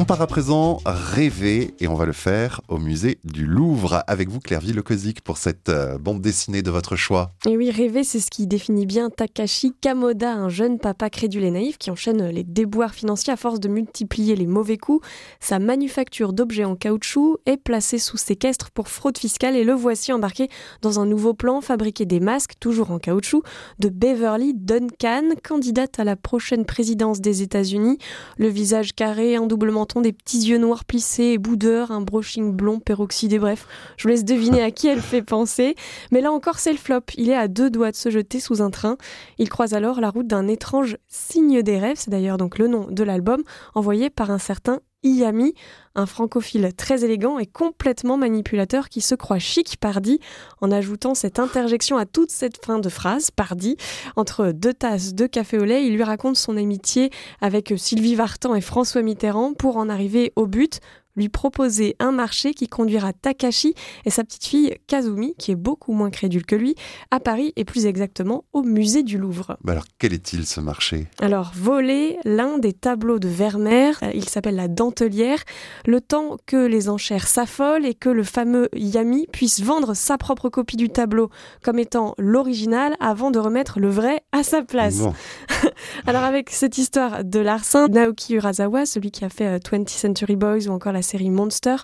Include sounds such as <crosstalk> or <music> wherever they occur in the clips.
On part à présent rêver et on va le faire au musée du Louvre avec vous Claire Lecozic pour cette euh, bande dessinée de votre choix. Et oui, rêver, c'est ce qui définit bien Takashi Kamoda, un jeune papa crédule et naïf qui enchaîne les déboires financiers à force de multiplier les mauvais coups. Sa manufacture d'objets en caoutchouc est placée sous séquestre pour fraude fiscale et le voici embarqué dans un nouveau plan, fabriquer des masques, toujours en caoutchouc, de Beverly Duncan, candidate à la prochaine présidence des États-Unis. Le visage carré, un doublement des petits yeux noirs plissés et boudeurs, un brushing blond peroxydé, bref, je vous laisse deviner à qui elle fait penser. Mais là encore, c'est le flop. Il est à deux doigts de se jeter sous un train. Il croise alors la route d'un étrange signe des rêves, c'est d'ailleurs donc le nom de l'album, envoyé par un certain Iami, un francophile très élégant et complètement manipulateur qui se croit chic pardi en ajoutant cette interjection à toute cette fin de phrase, pardi, entre deux tasses de café au lait, il lui raconte son amitié avec Sylvie Vartan et François Mitterrand pour en arriver au but, lui proposer un marché qui conduira Takashi et sa petite fille Kazumi, qui est beaucoup moins crédule que lui, à Paris et plus exactement au musée du Louvre. alors quel est-il ce marché? Alors voler l'un des tableaux de Vermeer, euh, il s'appelle la dentelière, le temps que les enchères s'affolent et que le fameux Yami puisse vendre sa propre copie du tableau comme étant l'original avant de remettre le vrai à sa place. <laughs> alors avec cette histoire de larcin, Naoki Urasawa, celui qui a fait 20th euh, Century Boys ou encore la série Monster,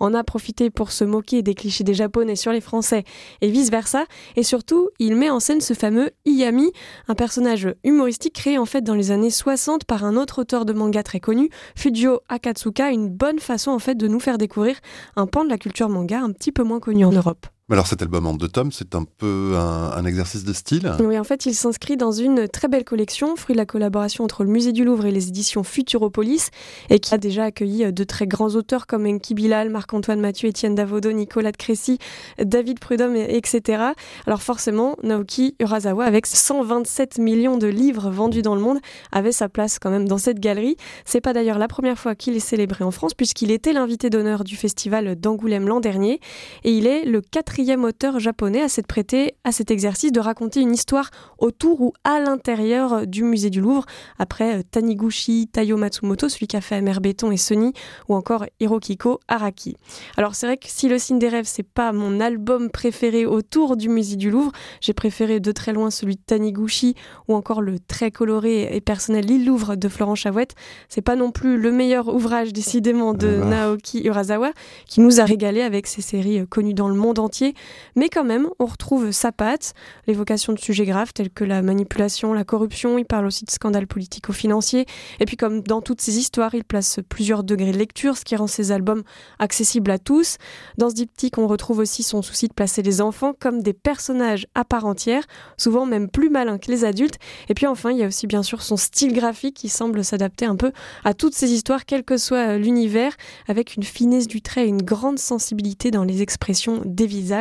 en a profité pour se moquer des clichés des Japonais sur les Français et vice-versa. Et surtout, il met en scène ce fameux Iyami, un personnage humoristique créé en fait dans les années 60 par un autre auteur de manga très connu, Fujio Akatsuka, une bonne façon en fait de nous faire découvrir un pan de la culture manga un petit peu moins connu en Europe. Alors cet album en deux tomes, c'est un peu un, exercice de style? Oui, en fait, il s'inscrit dans une très belle collection, fruit de la collaboration entre le Musée du Louvre et les éditions Futuropolis, et qui a déjà accueilli de très grands auteurs comme Enki Bilal, Marc-Antoine Mathieu, Étienne Davodo, Nicolas de Crécy, David Prudhomme, etc. Alors forcément, Naoki Urasawa, avec 127 millions de livres vendus dans le monde, avait sa place quand même dans cette galerie. C'est pas d'ailleurs la première fois qu'il est célébré en France, puisqu'il était l'invité d'honneur du festival d'Angoulême l'an dernier, et il est le quatrième auteur japonais à s'être prêté à cet exercice de raconter une histoire autour ou à l'intérieur du musée du Louvre, après euh, Taniguchi Taiyo Matsumoto, celui qui a fait Amer Béton et Sony, ou encore Hirokiko Araki. Alors c'est vrai que si Le Signe des Rêves, c'est pas mon album préféré autour du musée du Louvre, j'ai préféré de très loin celui de Taniguchi, ou encore le très coloré et personnel L'île Louvre de Florent Chavouette. C'est pas non plus le meilleur ouvrage décidément de Naoki Urasawa, qui nous a régalé avec ses séries euh, connues dans le monde entier mais quand même, on retrouve sa patte, l'évocation de sujets graves tels que la manipulation, la corruption, il parle aussi de scandales politico-financiers, et puis comme dans toutes ces histoires, il place plusieurs degrés de lecture, ce qui rend ses albums accessibles à tous. Dans ce diptyque, on retrouve aussi son souci de placer les enfants comme des personnages à part entière, souvent même plus malins que les adultes, et puis enfin, il y a aussi bien sûr son style graphique qui semble s'adapter un peu à toutes ces histoires, quel que soit l'univers, avec une finesse du trait et une grande sensibilité dans les expressions des visages.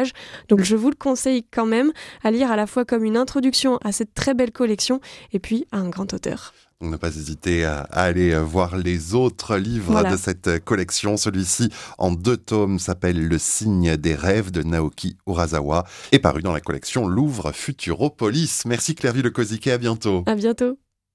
Donc je vous le conseille quand même à lire à la fois comme une introduction à cette très belle collection et puis à un grand auteur. On n'a pas hésité à, aller voir les autres livres de cette collection. Celui-ci, en deux tomes, s'appelle Le signe des rêves de Naoki Urasawa et paru dans la collection Louvre Futuropolis. Merci Claire Le à bientôt. À bientôt.